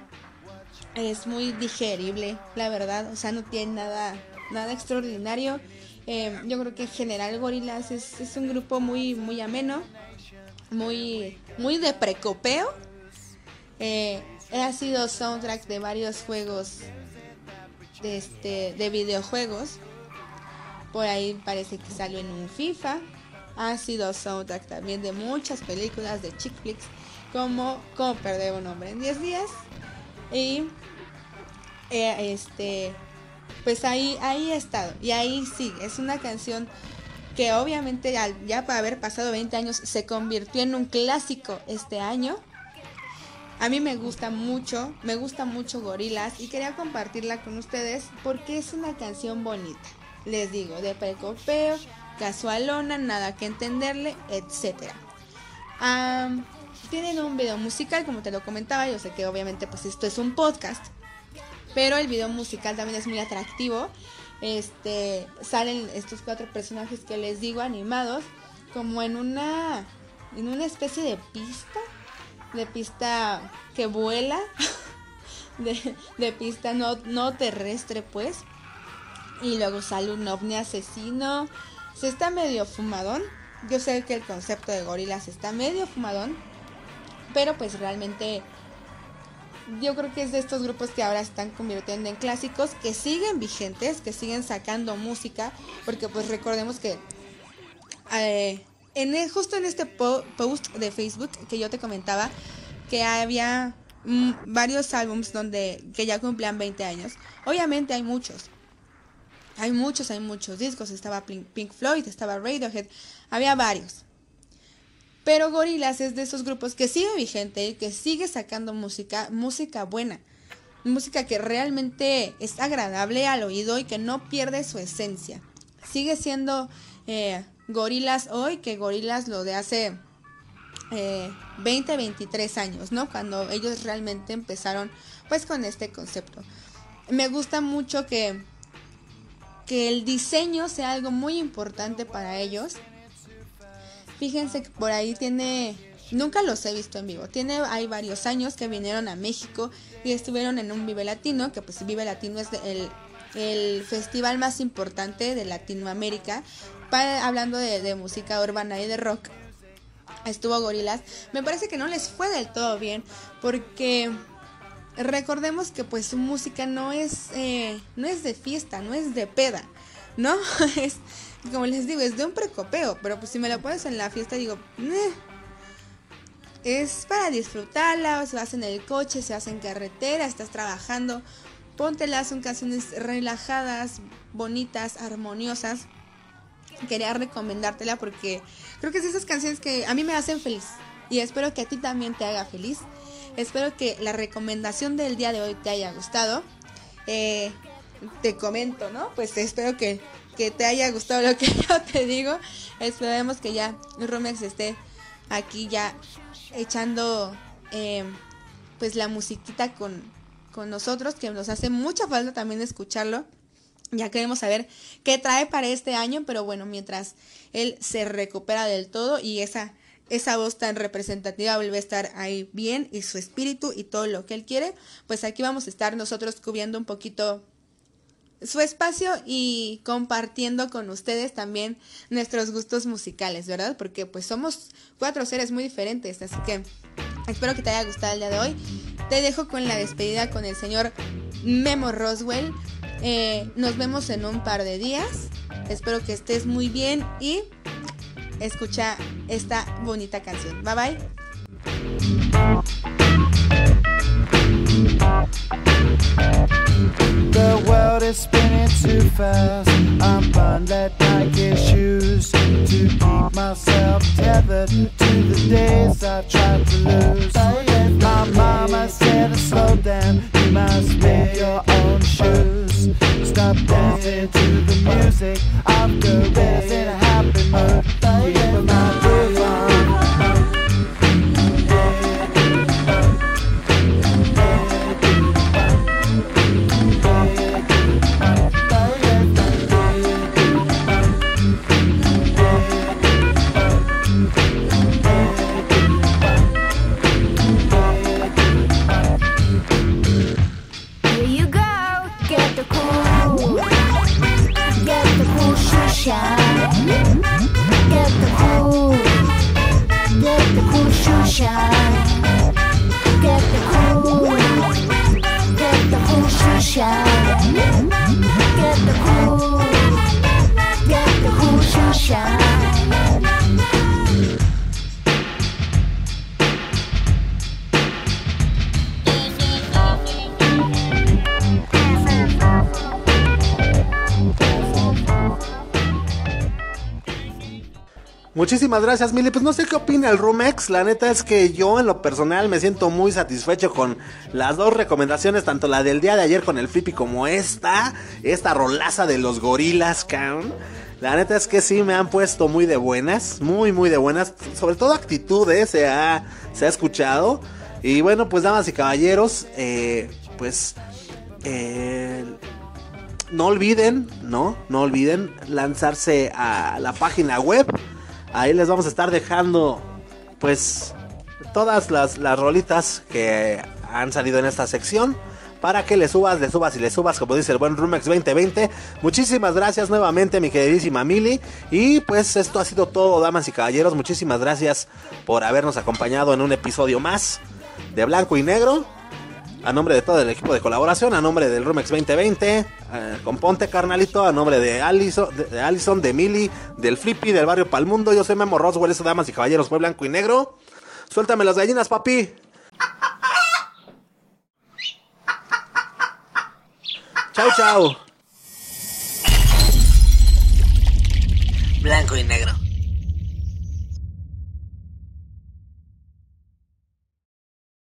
es muy digerible, la verdad, o sea, no tiene nada, nada extraordinario. Eh, yo creo que en general Gorilas es, es, un grupo muy, muy ameno, muy, muy de precopeo. Eh, ha sido soundtrack de varios juegos de, este, de videojuegos. Por ahí parece que salió en un FIFA. Ha sido soundtrack también de muchas películas de chick flicks como Cómo perder un hombre en 10 días. Y eh, este pues ahí ahí ha estado y ahí sí, es una canción que obviamente ya, ya para haber pasado 20 años se convirtió en un clásico este año a mí me gusta mucho, me gusta mucho Gorilas y quería compartirla con ustedes porque es una canción bonita. Les digo, de precopeo, casualona, nada que entenderle, etc. tienen un video musical, como te lo comentaba, yo sé que obviamente pues esto es un podcast, pero el video musical también es muy atractivo. Este, salen estos cuatro personajes que les digo animados como en una en una especie de pista de pista que vuela, de, pista no, no terrestre pues. Y luego sale un ovni asesino. Se está medio fumadón, yo sé que el concepto de gorilas está medio fumadón, pero pues realmente yo creo que es de estos grupos que ahora están convirtiendo en clásicos, que siguen vigentes, que siguen sacando música, porque pues recordemos que eh, en justo en este post de Facebook que yo te comentaba, que había mm, varios álbums donde que ya cumplían 20 años. Obviamente hay muchos. Hay muchos, hay muchos discos. Estaba Pink Floyd, estaba Radiohead, había varios. Pero Gorillaz es de esos grupos que sigue vigente, que sigue sacando música, música buena, música que realmente es agradable al oído y que no pierde su esencia. Sigue siendo eh, Gorillaz hoy que Gorillaz lo de hace 20, eh, 23 años, ¿no? Cuando ellos realmente empezaron pues con este concepto. Me gusta mucho que, que el diseño sea algo muy importante para ellos Fíjense que por ahí tiene, nunca los he visto en vivo. Tiene, hay varios años que vinieron a México y estuvieron en un Vive Latino, que pues Vive Latino es el, el festival más importante de Latinoamérica, para, hablando de, música urbana y de rock. Estuvo Gorilas. Me parece que no les fue del todo bien, porque recordemos que pues su música no es, eh, no es de fiesta, no es de peda, ¿no? es como les digo, es de un precopeo, pero pues si me lo pones en la fiesta digo, es para disfrutarla, o se vas en el coche, se vas en carretera, estás trabajando, póntelas, son canciones relajadas, bonitas, armoniosas. Quería recomendártela porque creo que es esas canciones que a mí me hacen feliz y espero que a ti también te haga feliz. Espero que la recomendación del día de hoy te haya gustado. Eh, te comento, ¿no? Pues espero que que te haya gustado lo que yo te digo. Esperemos que ya Romex esté aquí ya echando eh, pues la musiquita con, con nosotros, que nos hace mucha falta también escucharlo. Ya queremos saber qué trae para este año, pero bueno, mientras él se recupera del todo y esa, esa voz tan representativa vuelve a estar ahí bien y su espíritu y todo lo que él quiere, pues aquí vamos a estar nosotros cubriendo un poquito su espacio y compartiendo con ustedes también nuestros gustos musicales, ¿verdad? Porque pues somos cuatro seres muy diferentes, así que espero que te haya gustado el día de hoy. Te dejo con la despedida con el señor Memo Roswell. Eh, nos vemos en un par de días. Espero que estés muy bien y escucha esta bonita canción. Bye bye. The world is spinning too fast. I'm at Nike shoes to keep myself tethered to the days I tried to lose. My mama said, to slow down, you must make your own shoes. Stop dancing to the music. I'm good, in a happy mood. Keep my じ。Muchísimas gracias, Mili. Pues no sé qué opina el Rumex. La neta es que yo en lo personal me siento muy satisfecho con las dos recomendaciones, tanto la del día de ayer con el Flippy como esta, esta rolaza de los gorilas, cabrón. La neta es que sí me han puesto muy de buenas, muy, muy de buenas. Sobre todo actitudes se ha, se ha escuchado. Y bueno, pues damas y caballeros, eh, pues eh, no olviden, ¿no? No olviden lanzarse a la página web Ahí les vamos a estar dejando pues todas las, rolitas que han salido en esta sección para que le subas, le subas y le subas, como dice el buen Rumex 2020. Muchísimas gracias nuevamente, mi queridísima Mili. Y pues esto ha sido todo, damas y caballeros. Muchísimas gracias por habernos acompañado en un episodio más de Blanco y Negro. A nombre de todo el equipo de colaboración, a nombre del Rumex 2020, eh, con Ponte Carnalito, a nombre de Allison, de, de de Mili, del Flippy, del barrio Palmundo. Yo soy Memo Roswell, eso damas y caballeros, fue Blanco y Negro. Suéltame las gallinas, papi. Chau, chau. Blanco y negro.